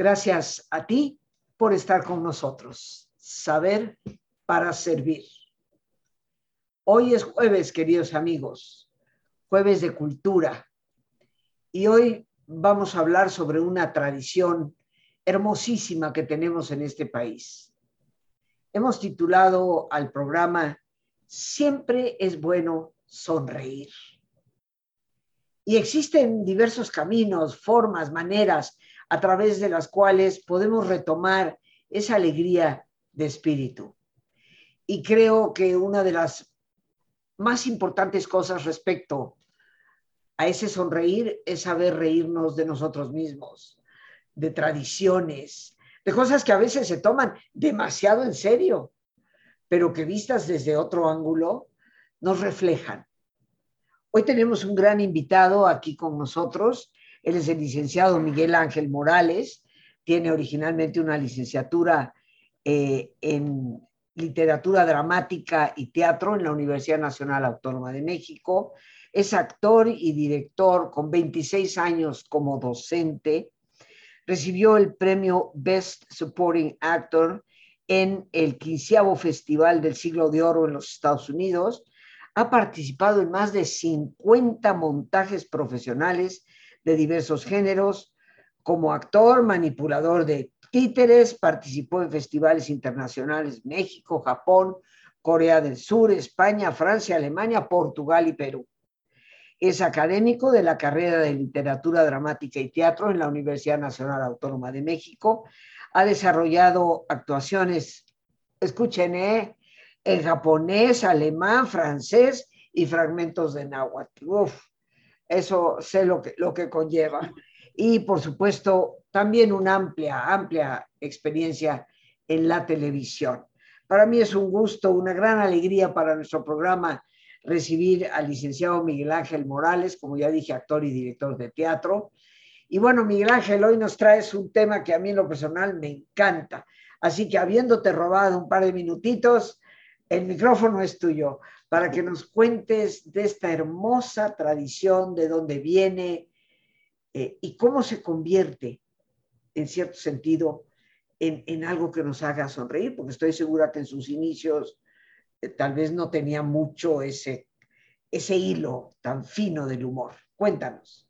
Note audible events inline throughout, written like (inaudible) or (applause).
Gracias a ti por estar con nosotros. Saber para servir. Hoy es jueves, queridos amigos, jueves de cultura. Y hoy vamos a hablar sobre una tradición hermosísima que tenemos en este país. Hemos titulado al programa Siempre es bueno sonreír. Y existen diversos caminos, formas, maneras a través de las cuales podemos retomar esa alegría de espíritu. Y creo que una de las más importantes cosas respecto a ese sonreír es saber reírnos de nosotros mismos, de tradiciones, de cosas que a veces se toman demasiado en serio, pero que vistas desde otro ángulo nos reflejan. Hoy tenemos un gran invitado aquí con nosotros. Él es el licenciado Miguel Ángel Morales. Tiene originalmente una licenciatura eh, en literatura dramática y teatro en la Universidad Nacional Autónoma de México. Es actor y director con 26 años como docente. Recibió el premio Best Supporting Actor en el quinceavo Festival del Siglo de Oro en los Estados Unidos. Ha participado en más de 50 montajes profesionales de diversos géneros. Como actor, manipulador de títeres, participó en festivales internacionales México, Japón, Corea del Sur, España, Francia, Alemania, Portugal y Perú. Es académico de la carrera de Literatura Dramática y Teatro en la Universidad Nacional Autónoma de México. Ha desarrollado actuaciones, escuchen, ¿eh? en japonés, alemán, francés y fragmentos de náhuatl. Uf, eso sé lo que, lo que conlleva. Y por supuesto, también una amplia, amplia experiencia en la televisión. Para mí es un gusto, una gran alegría para nuestro programa recibir al licenciado Miguel Ángel Morales, como ya dije, actor y director de teatro. Y bueno, Miguel Ángel, hoy nos traes un tema que a mí en lo personal me encanta. Así que habiéndote robado un par de minutitos, el micrófono es tuyo para que nos cuentes de esta hermosa tradición, de dónde viene eh, y cómo se convierte, en cierto sentido, en, en, algo que nos haga sonreír, porque estoy segura que en sus inicios eh, tal vez no tenía mucho ese, ese hilo tan fino del humor. Cuéntanos.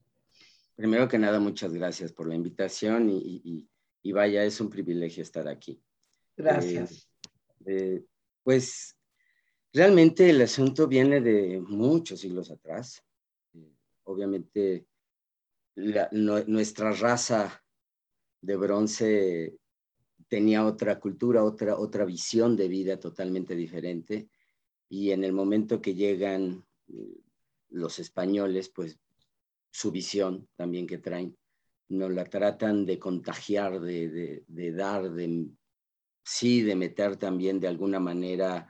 Primero que nada, muchas gracias por la invitación y, y, y vaya, es un privilegio estar aquí. Gracias. Eh, eh, pues realmente el asunto viene de muchos siglos atrás. Eh, obviamente, nuestra raza de bronce tenía otra cultura, otra, otra visión de vida totalmente diferente. Y en el momento que llegan los españoles, pues su visión también que traen, nos la tratan de contagiar, de, de, de dar, de sí, de meter también de alguna manera,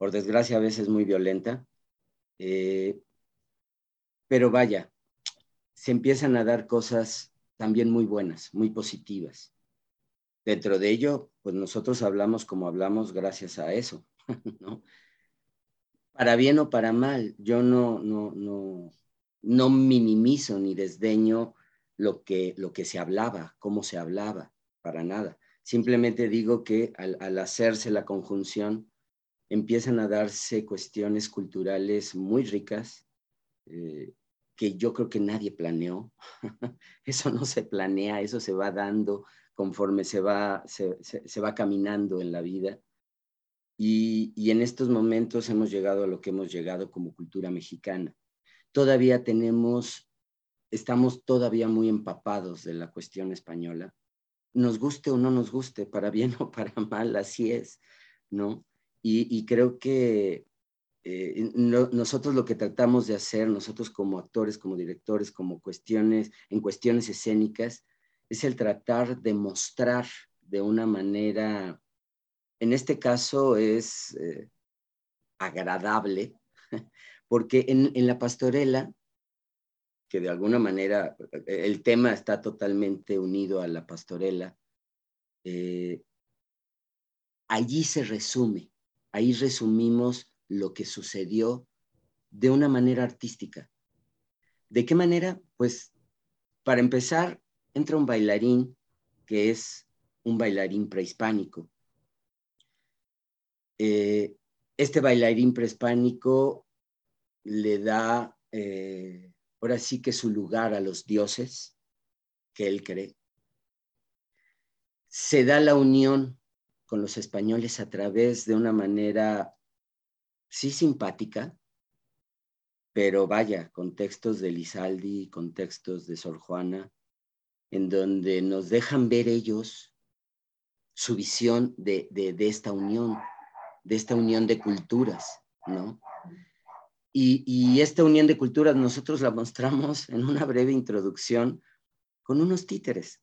por desgracia a veces muy violenta, eh, pero vaya, se empiezan a dar cosas también muy buenas, muy positivas. Dentro de ello, pues nosotros hablamos como hablamos gracias a eso, (laughs) ¿no? Para bien o para mal, yo no, no, no, no minimizo ni desdeño lo que, lo que se hablaba, cómo se hablaba, para nada. Simplemente digo que al, al hacerse la conjunción, empiezan a darse cuestiones culturales muy ricas, eh, que yo creo que nadie planeó. (laughs) eso no se planea, eso se va dando conforme se va, se, se, va caminando en la vida. Y, y, en estos momentos hemos llegado a lo que hemos llegado como cultura mexicana. Todavía tenemos, estamos todavía muy empapados de la cuestión española. Nos guste o no nos guste, para bien (laughs) o para mal, así es, ¿no? Y, creo que eh, no, nosotros lo que tratamos de hacer, nosotros como actores, como directores, como cuestiones, en cuestiones escénicas, es el tratar de mostrar de una manera, en este caso es eh, agradable, (laughs) porque en, la pastorela, que de alguna manera el tema está totalmente unido a la pastorela, eh, allí se resume, ahí resumimos lo que sucedió de una manera artística. ¿De qué manera? Pues para empezar, entra un bailarín que es un bailarín prehispánico. Eh, este bailarín prehispánico le da, eh, ahora sí que su lugar a los dioses que él cree. Se da la unión con los españoles a través de una manera, sí simpática, pero vaya, contextos de Lizaldi, contextos de Sor Juana, en donde nos dejan ver ellos su visión de, de esta unión de esta unión de culturas, ¿no? Y, esta unión de culturas nosotros la mostramos en una breve introducción con unos títeres.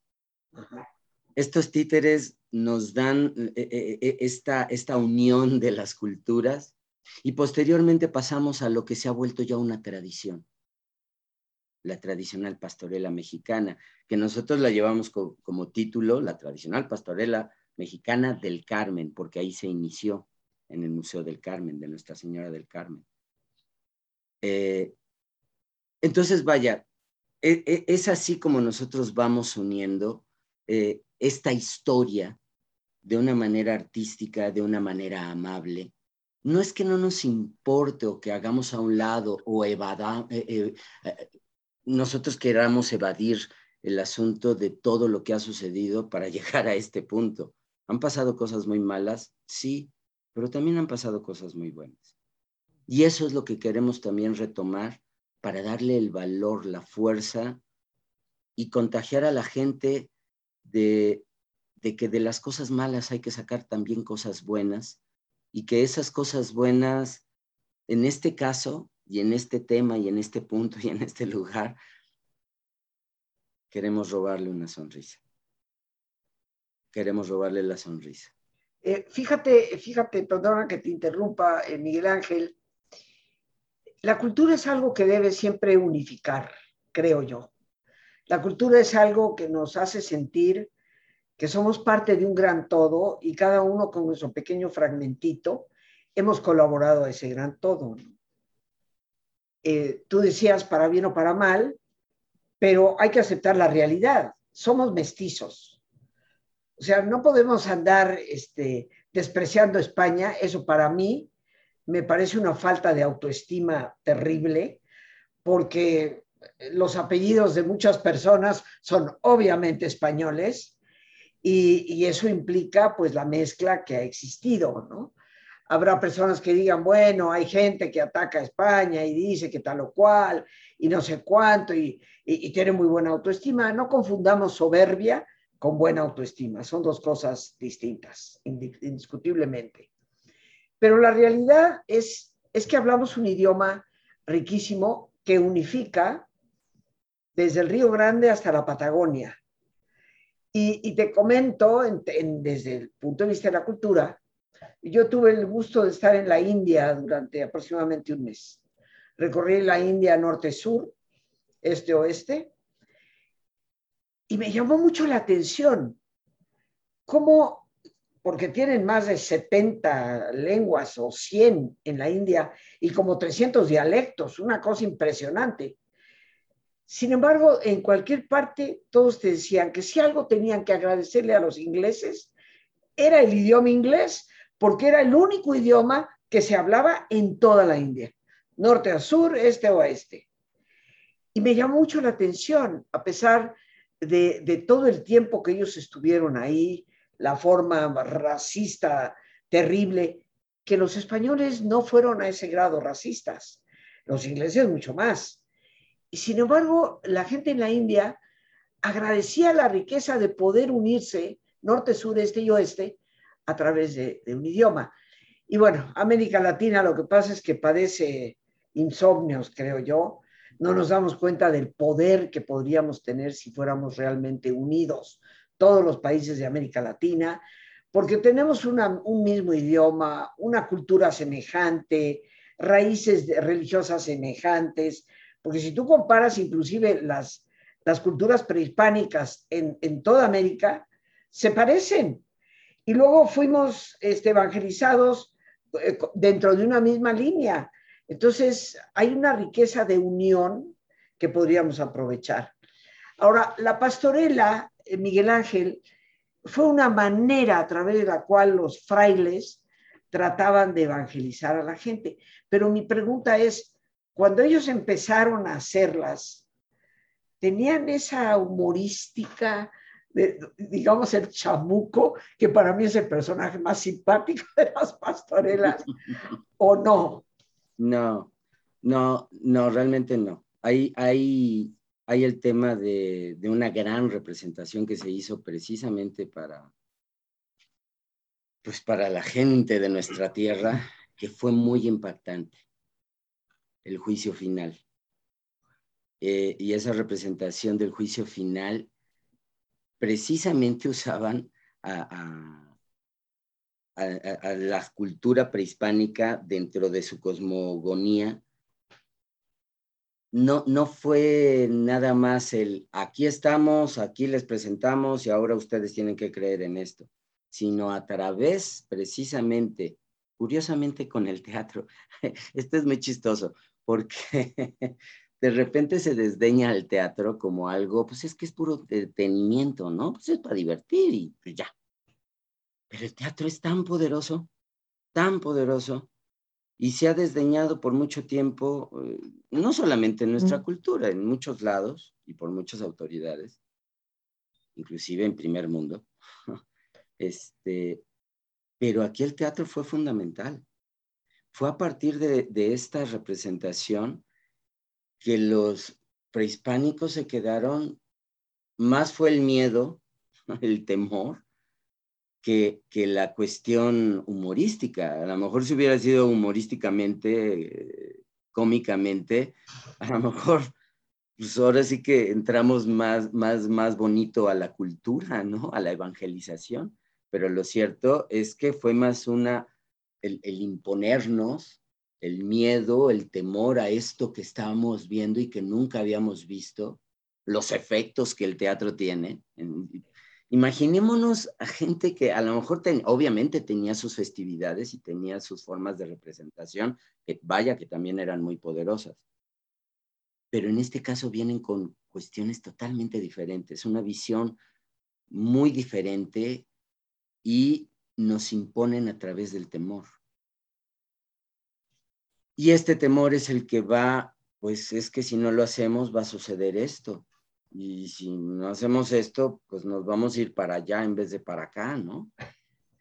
Estos títeres nos dan eh, eh, eh, esta, esta unión de las culturas y posteriormente pasamos a lo que se ha vuelto ya una tradición, la tradicional pastorela mexicana, que nosotros la llevamos como título, la tradicional pastorela mexicana del Carmen, porque ahí se inició en el Museo del Carmen, de Nuestra Señora del Carmen. Entonces, vaya, e, e, es así como nosotros vamos uniendo esta historia de una manera artística, de una manera amable. No es que no nos importe o que hagamos a un lado o evada, eh, nosotros queramos evadir el asunto de todo lo que ha sucedido para (laughs) llegar a este punto. ¿Han pasado cosas muy malas? Sí, pero también han pasado cosas muy buenas. Y eso es lo que queremos también retomar para darle el valor, la fuerza y contagiar a la gente de, que de las cosas malas hay que sacar también cosas buenas y que esas cosas buenas, en este caso y en este tema y en este punto y en este lugar, queremos robarle una sonrisa. Queremos robarle la sonrisa. Eh, fíjate, fíjate, perdona que te interrumpa, eh, Miguel Ángel. La cultura es algo que debe siempre unificar, creo yo. La cultura es algo que nos hace sentir que somos parte de un gran todo y cada uno con nuestro pequeño fragmentito hemos colaborado a ese gran todo. Eh, tú decías para bien o para mal, pero hay que aceptar la realidad. Somos mestizos o sea, no podemos andar este, despreciando España. Eso para mí me parece una falta de autoestima terrible, porque los apellidos de muchas personas son obviamente españoles y, eso implica pues la mezcla que ha existido, ¿no? Habrá personas que digan, bueno, hay gente que ataca a España y dice que tal o cual y no sé cuánto y tiene muy buena autoestima. No confundamos soberbia con buena autoestima. Son dos cosas distintas, indiscutiblemente. Pero la realidad es, es que hablamos un idioma riquísimo que unifica desde el Río Grande hasta la Patagonia. Y, te comento desde el punto de vista de la cultura, yo tuve el gusto de estar en la India durante aproximadamente un mes. Recorrí la India norte-sur, este-oeste, y me llamó mucho la atención cómo, porque tienen más de 70 lenguas o 100 en la India y como 300 dialectos, una cosa impresionante. Sin embargo, en cualquier parte todos te decían que si algo tenían que agradecerle a los ingleses, era el idioma inglés, porque era el único idioma que se hablaba en toda la India, norte a sur, este a oeste. Y me llamó mucho la atención, a pesar de, todo el tiempo que ellos estuvieron ahí, la forma racista terrible, que los españoles no fueron a ese grado racistas, los ingleses mucho más. Y sin embargo, la gente en la India agradecía la riqueza de poder unirse norte, sur, este y oeste a través de, un idioma. Y bueno, América Latina lo que pasa es que padece insomnios, creo yo, no nos damos cuenta del poder que podríamos tener si fuéramos realmente unidos, todos los países de América Latina, porque tenemos un mismo idioma, una cultura semejante, raíces religiosas semejantes, porque si tú comparas inclusive las, las culturas prehispánicas en, en toda América, se parecen. Y luego fuimos este, evangelizados eh, dentro de una misma línea. Entonces, hay una riqueza de unión que podríamos aprovechar. Ahora, la pastorela, eh, Miguel Ángel, fue una manera a través de la cual los frailes trataban de evangelizar a la gente. Pero mi pregunta es, cuando ellos empezaron a hacerlas, ¿tenían esa humorística, de, digamos, el chamuco, que para mí es el personaje más simpático (laughs) de las pastorelas, (laughs) o no? No, no, no, realmente no. Hay, hay, hay el tema de, de una gran representación que se hizo precisamente para, pues para la gente de nuestra tierra, que fue muy impactante, el juicio final. Eh, y esa representación del juicio final precisamente usaban a, la cultura prehispánica dentro de su cosmogonía. No, no fue nada más el aquí estamos, aquí les presentamos y ahora ustedes tienen que creer en esto, sino a través precisamente, curiosamente con el teatro. (laughs) Esto es muy chistoso porque (laughs) de repente se desdeña el teatro como algo, pues es que es puro detenimiento, ¿no? Pues es para divertir y pues ya. Pero el teatro es tan poderoso, tan poderoso, y se ha desdeñado por mucho tiempo, eh, no solamente en nuestra cultura, en muchos lados y por muchas autoridades, inclusive en primer mundo. (laughs) Este, pero aquí el teatro fue fundamental. Fue a partir de, esta representación que los prehispánicos se quedaron, más fue el miedo, (laughs) el temor, que, que, la cuestión humorística. A lo mejor si hubiera sido humorísticamente, cómicamente, a lo mejor, pues ahora sí que entramos más, más, más bonito a la cultura, ¿no? A la evangelización. Pero lo cierto es que fue más una, el, imponernos el miedo, el temor a esto que estábamos viendo y que nunca habíamos visto, los efectos que el teatro tiene. Imaginémonos a gente que a lo mejor obviamente tenía sus festividades y tenía sus formas de representación, que vaya que también eran muy poderosas. Pero en este caso vienen con cuestiones totalmente diferentes, una visión muy diferente y nos imponen a través del temor. Y este temor es el que va, pues es que si no lo hacemos va a suceder esto. Y si no hacemos esto, pues nos vamos a ir para allá en vez de para acá, ¿no?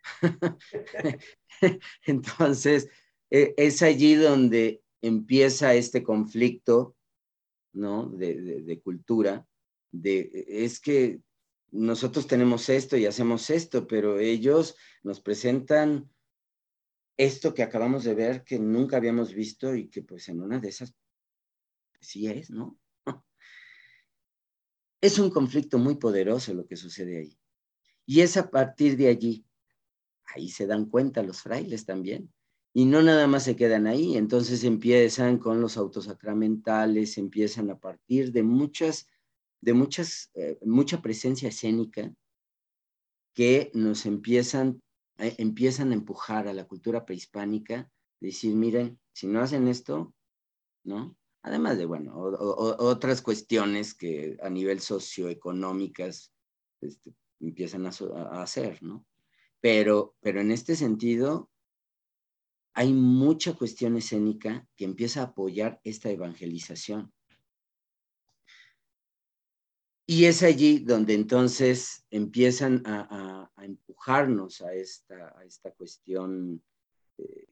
(laughs) (laughs) Entonces, e, es allí donde empieza este conflicto, ¿no? De, de, cultura, de, es que nosotros tenemos esto y hacemos esto, pero ellos nos presentan esto que acabamos de ver, que nunca habíamos visto y que pues en una de esas sí es, ¿no? (laughs) Es un conflicto muy poderoso lo que sucede ahí. Y es a partir de allí, ahí se dan cuenta los frailes también. Y no nada más se quedan ahí, entonces empiezan con los autosacramentales, empiezan a partir de muchas, de muchas, eh, mucha presencia escénica que nos empiezan eh, empiezan a empujar a la cultura prehispánica, decir, miren, si no hacen esto, ¿no? Además de, bueno, otras cuestiones que a nivel socioeconómicas este, empiezan a, a, hacer, ¿no? Pero, pero en este sentido, hay mucha cuestión escénica que empieza a apoyar esta evangelización. Y es allí donde entonces empiezan a, empujarnos a esta, cuestión eh,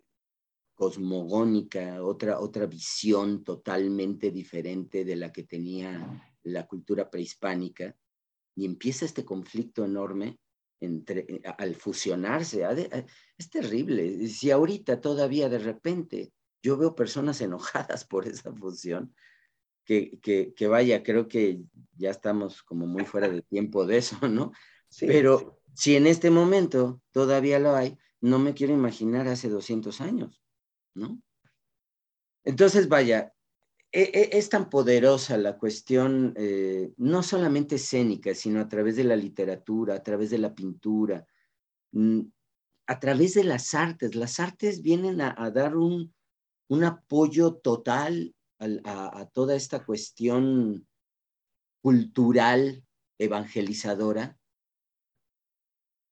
cosmogónica, otra, otra visión totalmente diferente de la que tenía la cultura prehispánica, y empieza este conflicto enorme entre, eh, al fusionarse. Es terrible. Si ahorita todavía de repente yo veo personas enojadas por esa fusión, que, vaya, creo que ya estamos como muy fuera de tiempo de eso, ¿no? Pero si en este momento todavía lo hay, no me quiero imaginar hace 200 años, ¿no? Entonces, vaya, e, e, es tan poderosa la cuestión, eh, no solamente escénica, sino a través de la literatura, a través de la pintura, mm, a través de las artes. Las artes vienen a, a dar un, un apoyo total a, toda esta cuestión cultural evangelizadora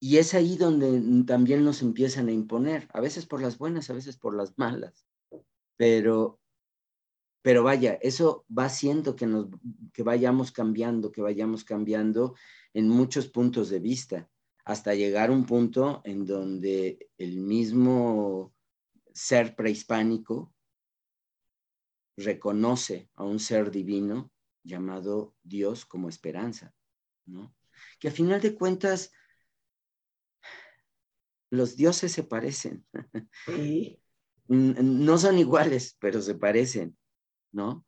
y es ahí donde también nos empiezan a imponer, a veces por las buenas, a veces por las malas. Pero, pero vaya, eso va haciendo que, nos, que vayamos cambiando, que vayamos cambiando en muchos puntos de vista, hasta llegar a un punto en donde el mismo ser prehispánico reconoce a un ser divino llamado Dios como esperanza, ¿no? Que a final de cuentas los dioses se parecen. (laughs) No son iguales, pero se parecen, ¿no?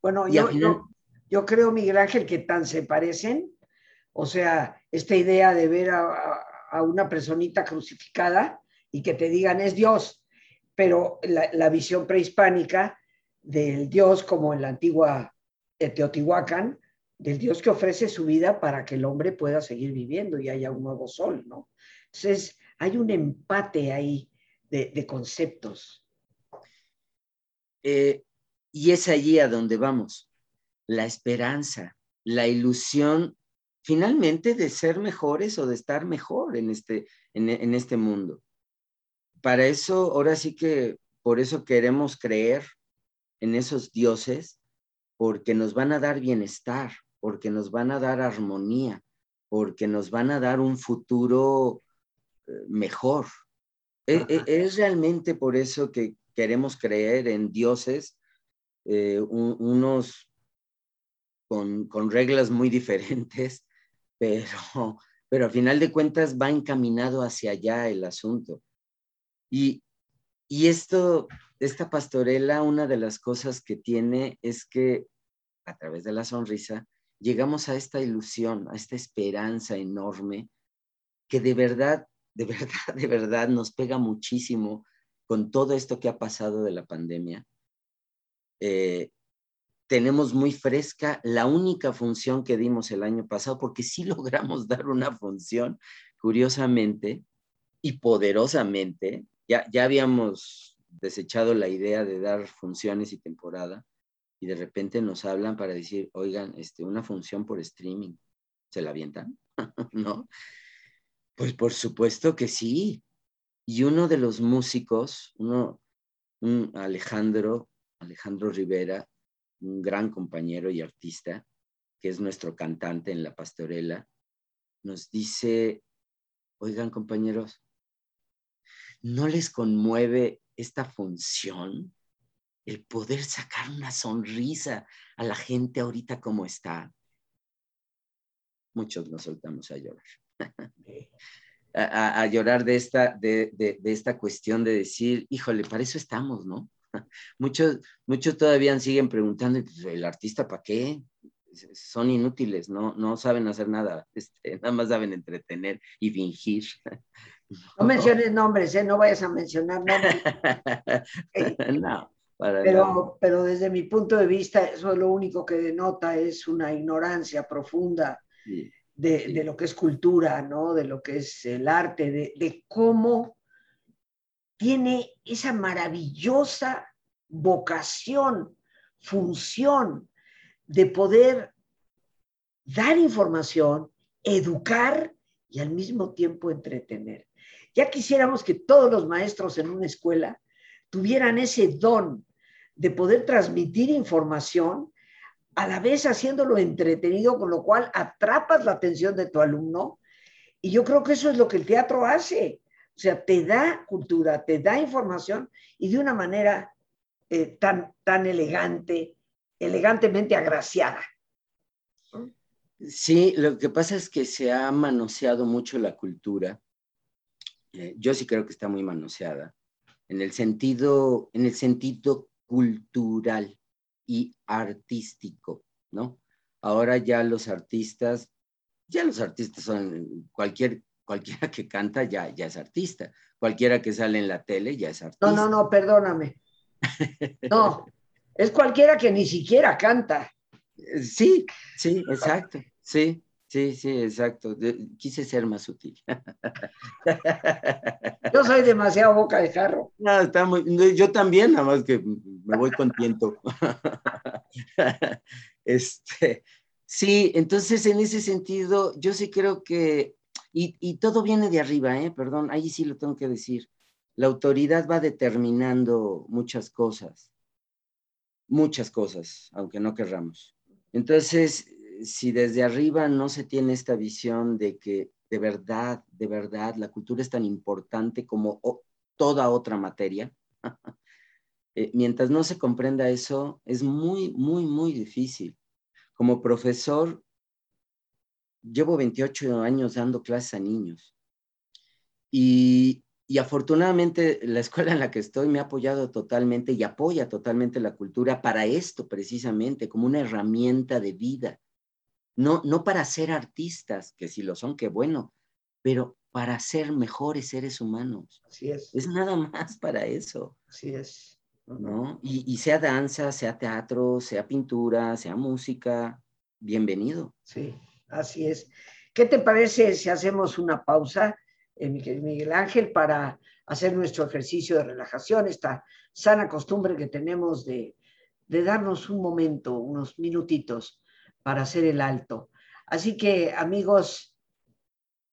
Bueno, yo, yo, creo, Miguel Ángel, que tan se parecen, o sea, esta idea de ver a, una personita crucificada y que te digan es Dios, pero la, la visión prehispánica del Dios como en la antigua Teotihuacán, del Dios que ofrece su vida para que el hombre pueda seguir viviendo y haya un nuevo sol, ¿no? Entonces, hay un empate ahí de, conceptos. Eh, y es allí a donde vamos, la esperanza, la ilusión finalmente de ser mejores o de estar mejor en este, en, este mundo. Para eso, ahora sí que por eso queremos creer en esos dioses, porque nos van a dar bienestar, porque nos van a dar armonía, porque nos van a dar un futuro mejor. E, e, es, realmente por eso que queremos creer en dioses, eh, unos con, reglas muy diferentes, (laughs) pero, pero a final de cuentas va encaminado hacia allá el asunto. Y, y esto, esta pastorela, una de las cosas que tiene es que a través de la sonrisa llegamos a esta ilusión, a esta esperanza enorme que de verdad de verdad, de verdad nos pega muchísimo con todo esto que ha pasado de la pandemia. Eh, tenemos muy fresca la única función que dimos el año pasado, porque sí logramos dar una función, curiosamente y poderosamente. Ya, ya habíamos desechado la idea de dar funciones y temporada, y de repente nos hablan para decir, oigan, este, una función por streaming, ¿se la avientan? (laughs) ¿No? Pues por supuesto que sí. Y uno de los músicos, uno, un Alejandro, Alejandro Rivera, un gran compañero y artista, que es nuestro cantante en la pastorela, nos dice, oigan compañeros, ¿no les conmueve esta función? El poder sacar una sonrisa a la gente ahorita como está. Muchos nos soltamos a llorar. (laughs) a, llorar de esta, de, de, esta cuestión de decir, híjole, para eso estamos, ¿no? (laughs) Muchos, muchos todavía siguen preguntando, ¿el artista para qué? Son inútiles, no, no saben hacer nada, (laughs) este, nada más saben entretener y fingir. No menciones nombres, ¿eh? no vayas a mencionar nombres. (laughs) no, pero, pero desde mi punto de vista, eso lo único que denota es una ignorancia profunda sí de, lo que es cultura, ¿no? de lo que es el arte, de, cómo tiene esa maravillosa vocación, función de poder dar información, educar y al mismo tiempo entretener. Ya quisiéramos que todos los maestros en una escuela tuvieran ese don de poder transmitir información a la vez haciéndolo entretenido, con lo cual atrapas la atención de tu alumno. Y yo creo que eso es lo que el teatro hace. O sea, te da cultura, te da información y de una manera eh, tan, tan elegante, elegantemente agraciada. Sí, lo que pasa es que se ha manoseado mucho la cultura. Eh, yo sí creo que está muy manoseada en el sentido, en el sentido cultural y artístico, ¿no? Ahora ya los artistas, ya los artistas son cualquier, cualquiera que canta ya, ya es artista, cualquiera que sale en la tele ya es artista. No, no, no, perdóname. No, es cualquiera que ni siquiera canta. (laughs) Sí, sí, exacto, sí. Sí, sí, exacto. quise ser más sutil. (laughs) Yo soy demasiado boca de jarro. No, está muy, yo también, nada más que me voy contento. (laughs) Este, sí, entonces en ese sentido, yo sí creo que Y, todo viene de arriba, ¿eh? Perdón, ahí sí lo tengo que decir. La autoridad va determinando muchas cosas, muchas cosas, aunque no querramos. Entonces, si desde arriba no se tiene esta visión de que de verdad, de verdad, la cultura es tan importante como toda otra materia, (laughs) eh, mientras no se comprenda eso, es muy, muy, muy difícil. Como profesor, llevo 28 años dando clases a niños y, afortunadamente la escuela en la que estoy me ha apoyado totalmente y apoya totalmente la cultura para esto precisamente, como una herramienta de vida. No, no para ser artistas, que si lo son, qué bueno, pero para ser mejores seres humanos. Así es. Es nada más para eso. Así es. ¿no? Y, y sea danza, sea teatro, sea pintura, sea música, bienvenido. Sí. Así es. ¿Qué te parece si hacemos una pausa, eh, Miguel Ángel, para hacer nuestro ejercicio de relajación, esta sana costumbre que tenemos de, de darnos un momento, unos minutitos para hacer el alto? Así que, amigos,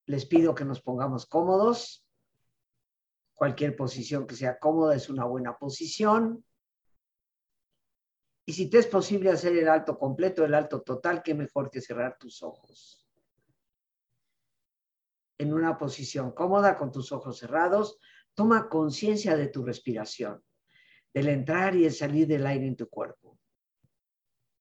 les pido que nos pongamos cómodos. Cualquier posición que sea cómoda es una buena posición. Y si te es posible hacer el alto completo, el alto total, qué mejor que cerrar tus ojos. En una posición cómoda, con tus ojos cerrados, toma conciencia de tu respiración, del entrar y el salir del aire en tu cuerpo.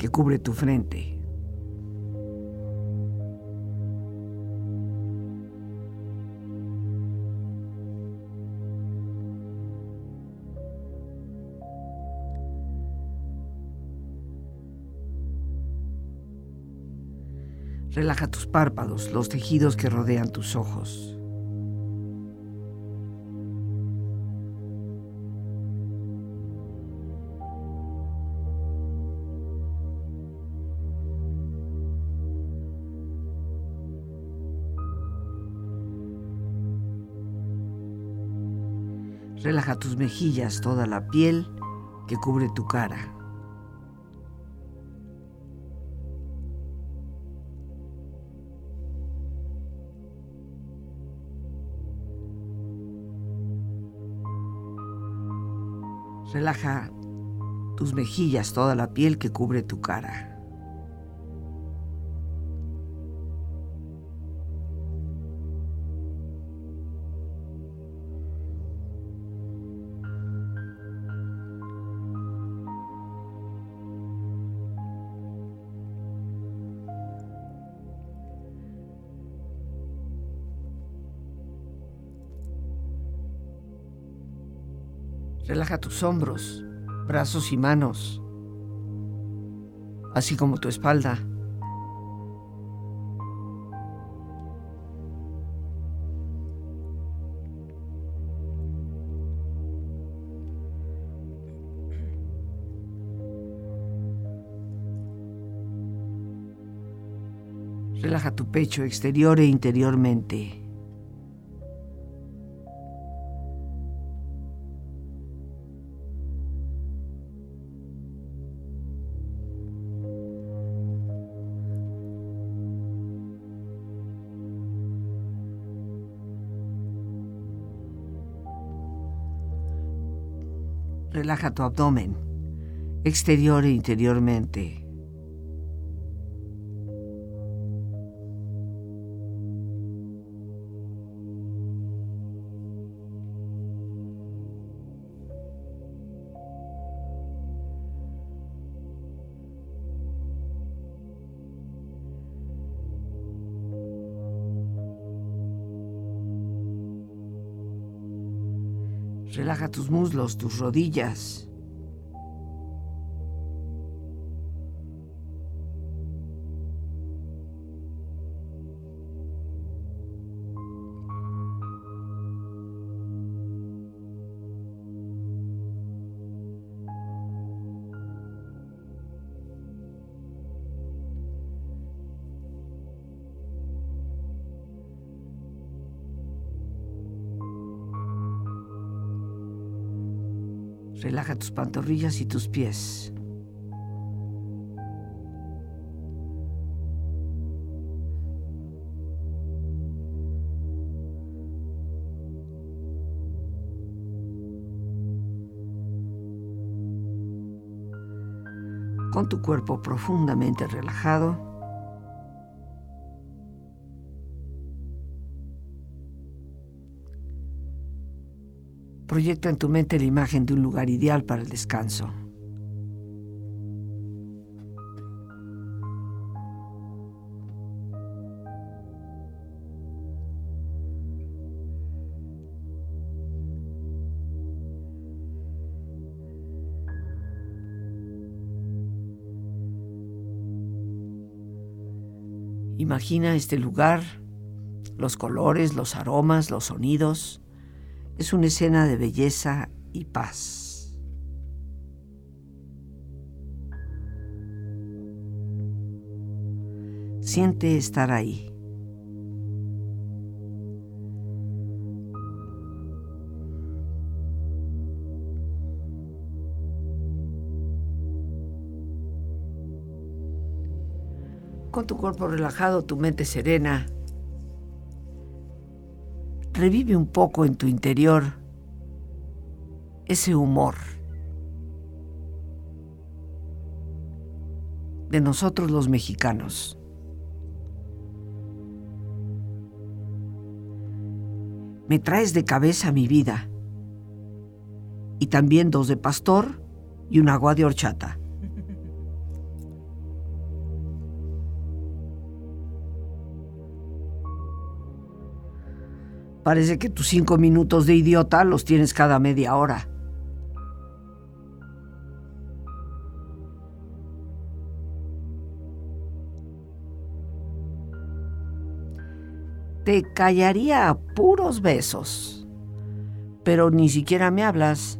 que cubre tu frente. Relaja tus párpados, los tejidos que rodean tus ojos. Tus mejillas, toda la piel que cubre tu cara. Relaja tus mejillas, toda la piel que cubre tu cara. Relaja tus hombros, brazos y manos, así como tu espalda. Relaja tu pecho exterior e interiormente. Relaja tu abdomen, exterior e interiormente. Tus muslos, tus rodillas. Relaja tus pantorrillas y tus pies. Con tu cuerpo profundamente relajado, Proyecta en tu mente la imagen de un lugar ideal para el descanso. Imagina este lugar, los colores, los aromas, los sonidos es una escena de belleza y paz. Siente estar ahí. Con tu cuerpo relajado, tu mente serena, revive un poco en tu interior ese humor de nosotros los mexicanos. Me traes de cabeza mi vida y también dos de pastor y un agua de horchata. Parece que tus cinco minutos de idiota los tienes cada media hora. Te callaría a puros besos, pero ni siquiera me hablas.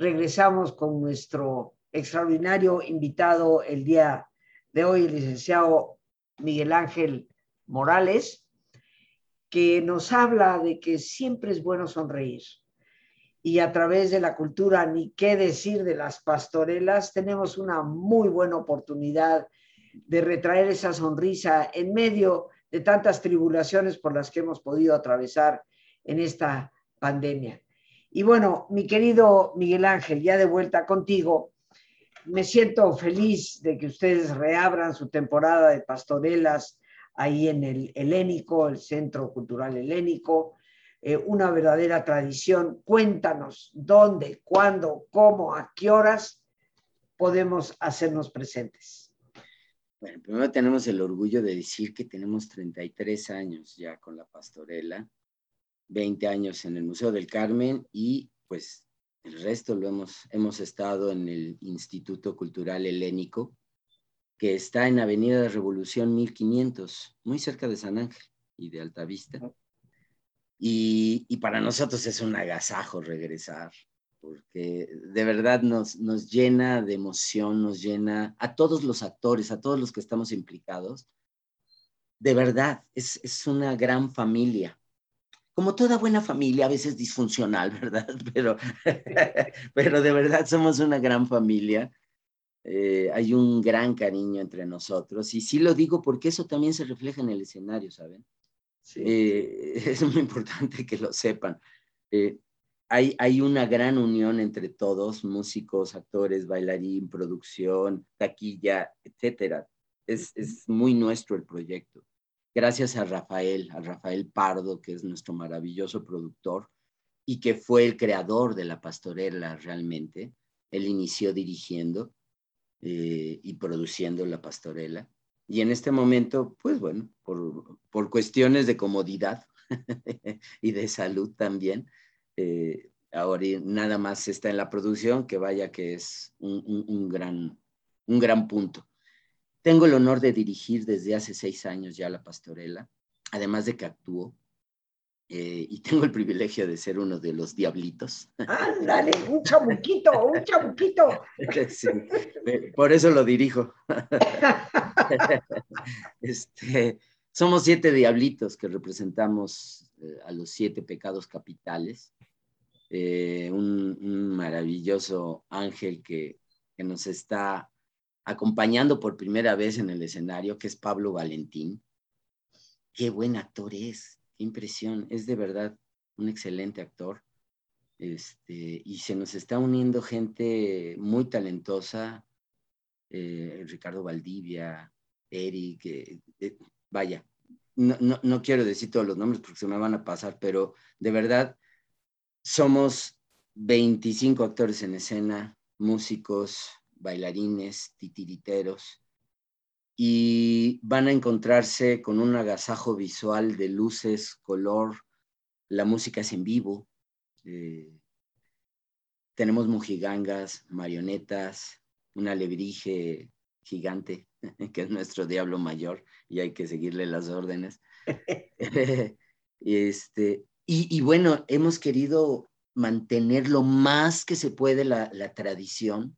regresamos con nuestro extraordinario invitado el día de hoy, el licenciado Miguel Ángel Morales, que nos habla de que siempre es bueno sonreír. Y a través de la cultura, ni qué decir de las pastorelas, tenemos una muy buena oportunidad de retraer esa sonrisa en medio de tantas tribulaciones por las que hemos podido atravesar en esta pandemia. Y bueno, mi querido Miguel Ángel, ya de vuelta contigo, me siento feliz de que ustedes reabran su temporada de pastorelas ahí en el Helénico, el Centro Cultural Helénico, eh, una verdadera tradición. Cuéntanos dónde, cuándo, cómo, a qué horas podemos hacernos presentes. Bueno, primero tenemos el orgullo de decir que tenemos 33 años ya con la pastorela 20 años en el Museo del Carmen y pues el resto lo hemos, hemos estado en el Instituto Cultural Helénico, que está en Avenida de Revolución 1500, muy cerca de San Ángel y de Altavista. Y, y para nosotros es un agasajo regresar, porque de verdad nos, nos llena de emoción, nos llena a todos los actores, a todos los que estamos implicados. De verdad, es, es una gran familia como toda buena familia, a veces disfuncional, (laughs) ¿verdad? Pero, (laughs) pero de verdad somos una gran familia eh, hay un gran cariño entre nosotros. Y sí lo digo porque eso también se refleja en el escenario, ¿saben? Eh, (laughs) es muy importante que lo sepan. Eh, hay, hay, una gran unión entre todos, músicos, actores, bailarín, producción, taquilla, etcétera. Es, es muy nuestro el proyecto. Gracias a Rafael, a Rafael Pardo, que es nuestro maravilloso productor y que fue el creador de la pastorela realmente. Él inició dirigiendo eh, y produciendo la pastorela. Y en este momento, pues bueno, por, por cuestiones de comodidad (laughs) y de salud también, eh, ahora nada más está en la producción, que vaya que es un, un, gran, un gran punto. Tengo el honor de dirigir desde hace seis años ya la pastorela, además de que actúo. Eh, y tengo el privilegio de ser uno de los diablitos. Ándale, un chabuquito, un chabuquito. (laughs) Sí, por eso lo dirijo. (laughs) Este, somos siete diablitos que representamos eh, a los siete pecados capitales. Eh, un, maravilloso ángel que, que nos está acompañando por primera vez en el escenario, que es Pablo Valentín. Qué buen actor es impresión, es de verdad un excelente actor. Este, y se nos está uniendo gente muy talentosa, eh, Ricardo Valdivia, Eric, eh, eh, vaya, no, no, quiero decir todos los nombres porque se me van a pasar, pero de verdad somos 25 actores en escena, músicos, bailarines, titiriteros, y van a encontrarse con un agasajo visual de luces, color, la música es en vivo. Eh, tenemos mujigangas, marionetas, un alebrije gigante, (laughs) que es nuestro diablo mayor, y hay que seguirle las órdenes. (laughs) (laughs) este, y, bueno, hemos querido mantener lo más que se puede la, la tradición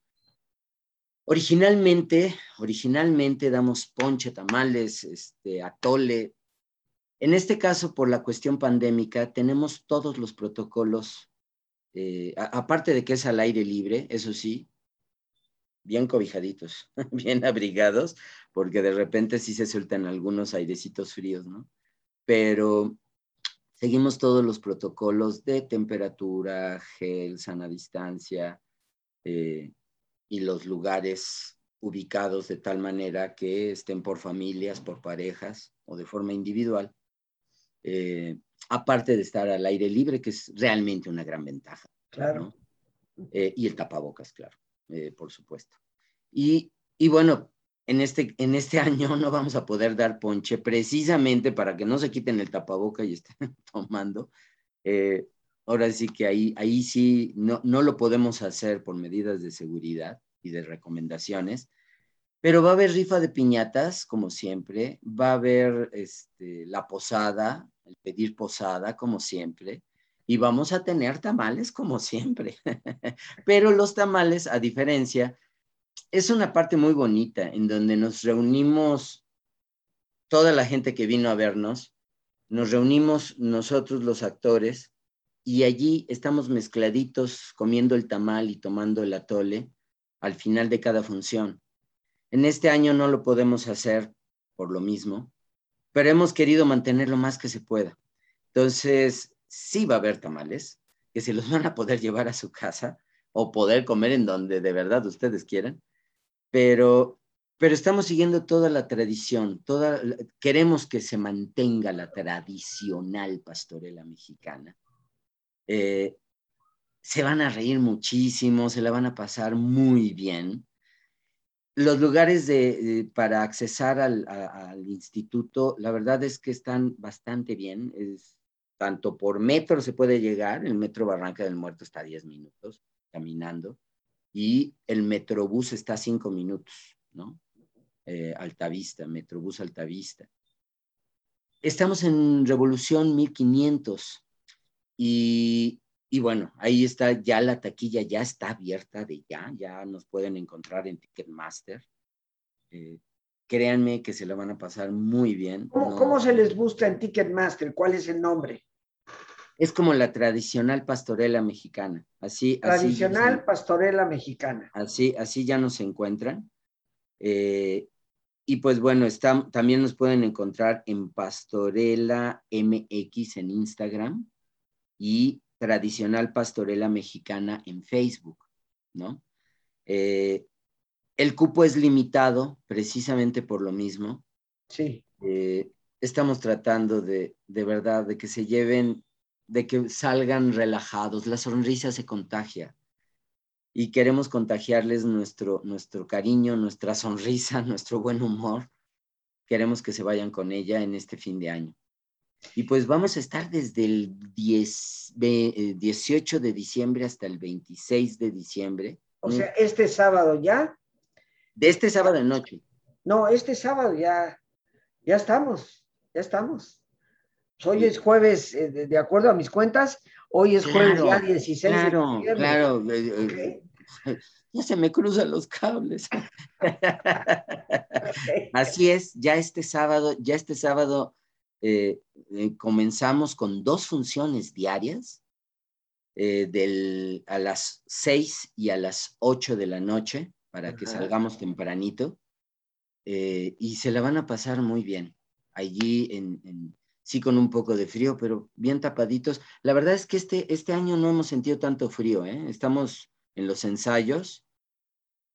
Originalmente, originalmente damos ponche, tamales, este, atole. En este caso, por la cuestión pandémica, tenemos todos los protocolos, eh, aparte de que es al aire libre, eso sí, bien cobijaditos, (laughs) bien abrigados, porque de repente sí se sueltan algunos airecitos fríos, ¿no? Pero seguimos todos los protocolos de temperatura, gel, sana distancia, eh, y los lugares ubicados de tal manera que estén por familias, por parejas o de forma individual, eh, aparte de estar al aire libre, que es realmente una gran ventaja. Claro. Eh, y el tapabocas, claro, eh, por supuesto. Y, y, bueno, en este, en este (laughs) año no vamos a poder dar ponche precisamente para que no se quiten el tapaboca y estén (laughs) tomando. Ahora sí que ahí, ahí sí no, no lo podemos hacer por medidas de seguridad y de recomendaciones, pero va a haber rifa de piñatas, como siempre, va a haber este, la posada, el pedir posada, como siempre, y vamos a tener tamales, como siempre. (laughs) pero los tamales, a diferencia, es una parte muy bonita en donde nos reunimos toda la gente que vino a vernos, nos reunimos nosotros los actores y allí estamos mezcladitos comiendo el tamal y tomando el atole al final de cada función. En este año no lo podemos hacer por lo mismo, pero hemos querido mantener lo más que se pueda. Entonces, sí va a haber tamales que se los (laughs) van a poder llevar a su casa o poder comer en donde de verdad ustedes quieran, pero pero estamos siguiendo toda la tradición, toda, queremos que se mantenga la tradicional pastorela mexicana. Eh, se van a reír muchísimo, se la van a pasar muy bien. Los lugares de, para accesar al, instituto, la verdad es que están bastante bien. Es, tanto por metro se puede llegar, el metro Barranca del Muerto está a 10 minutos caminando y el metrobús está a 5 minutos, ¿no? Eh, Altavista, Metrobús Altavista. Estamos en Revolución 1500 y, y, bueno, ahí está ya la taquilla, ya está abierta de ya, ya nos pueden encontrar en Ticketmaster. Eh, créanme que se la van a pasar muy bien. ¿Cómo, ¿Cómo, se les busca en Ticketmaster? ¿Cuál es el nombre? Es como la tradicional pastorela mexicana. Así, tradicional pastorela mexicana. Así, así ya nos encuentran. Eh, y pues bueno, está, también nos pueden encontrar en Pastorela MX en Instagram y Tradicional Pastorela Mexicana en Facebook, ¿no? Eh, el cupo es limitado precisamente por lo mismo. Sí. Eh, estamos tratando de, de verdad, de que se lleven, de que salgan relajados. La sonrisa se contagia y queremos contagiarles nuestro, nuestro cariño, nuestra sonrisa, (laughs) nuestro buen humor. Queremos que se vayan con ella en este fin de año. Y pues vamos a estar desde el 10, 18 eh, de diciembre hasta el 26 de diciembre. O sea, este sábado ya. De este sábado en noche. No, este sábado ya, ya estamos, ya estamos. Hoy es jueves, eh, de acuerdo a mis cuentas, Hoy es jueves ya 16 claro, de Claro, eh, ya se me cruzan los cables. (laughs) Así es, ya este sábado, ya este sábado eh, comenzamos con dos funciones diarias, del, a las 6 y a las 8 de la noche, para que salgamos tempranito, y se la van a pasar muy bien allí en sí con un poco de frío, pero bien tapaditos. La verdad es que este, este año no hemos sentido tanto frío, ¿eh? estamos en los ensayos,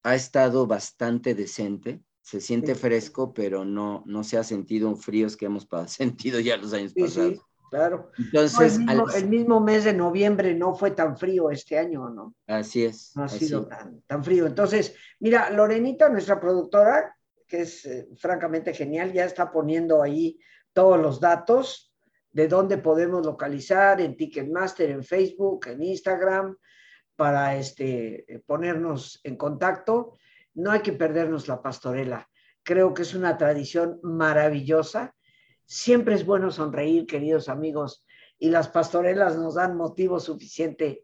ha estado bastante decente, se siente fresco, pero no, no se ha sentido un frío que hemos (laughs) sentido ya los años pasados. claro. Entonces, el, mismo, mes de noviembre no fue tan frío este año, ¿no? Así es. No ha sido tan, tan, frío. Entonces, mira, Lorenita, nuestra productora, que es eh, francamente genial, ya está poniendo ahí todos los datos de dónde podemos localizar en Ticketmaster, en Facebook, en Instagram, para este, ponernos en contacto. No hay que perdernos la pastorela. Creo que es una tradición maravillosa. Siempre es bueno sonreír, queridos amigos, y las pastorelas nos dan motivo suficiente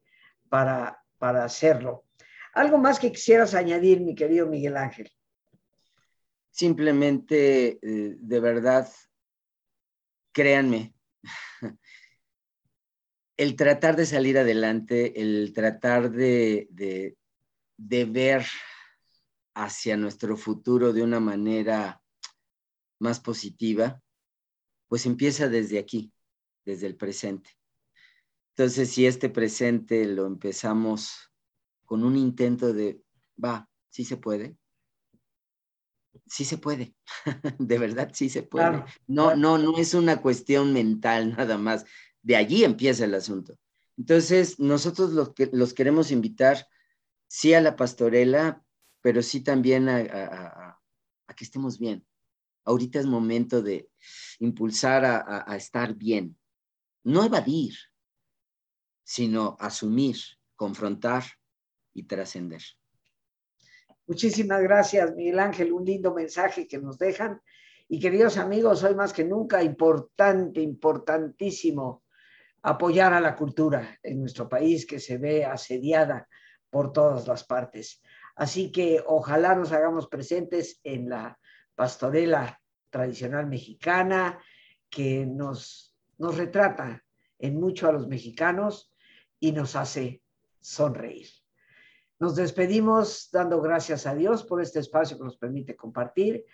para, para hacerlo. ¿Algo más que quisieras añadir, mi querido Miguel Ángel? Simplemente, eh, de verdad, créanme, (laughs) el tratar de salir adelante, el tratar de, de, ver hacia nuestro futuro de una manera más positiva, pues empieza desde aquí, desde el presente. Entonces, si este presente lo empezamos con un intento de, va, sí se puede, sí se puede, (laughs) de verdad sí se puede. no, no, no es una cuestión mental nada más. De allí empieza el asunto. Entonces, nosotros los, que, los queremos invitar, sí a la pastorela, pero sí también a, que estemos bien. Ahorita es momento de impulsar a estar bien. No evadir, sino asumir, confrontar y trascender. Muchísimas gracias, Miguel Ángel. Un lindo mensaje que nos dejan. Y queridos amigos, hoy más que nunca importante, importantísimo apoyar a la cultura en nuestro país que se ve asediada por todas las partes. Así que ojalá nos hagamos presentes en la pastorela tradicional mexicana que nos, nos retrata en mucho a los mexicanos y nos hace sonreír. Nos despedimos dando gracias a Dios por este espacio que nos permite compartir,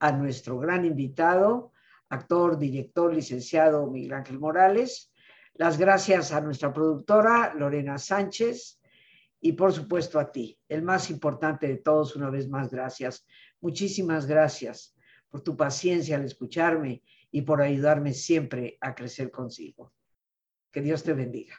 a nuestro gran invitado, actor, director, licenciado Miguel Ángel Morales, las gracias a nuestra productora Lorena Sánchez y por supuesto a ti, el más importante de todos, una vez más, gracias. Muchísimas gracias por tu paciencia al escucharme y por ayudarme siempre a crecer consigo. Que Dios te bendiga.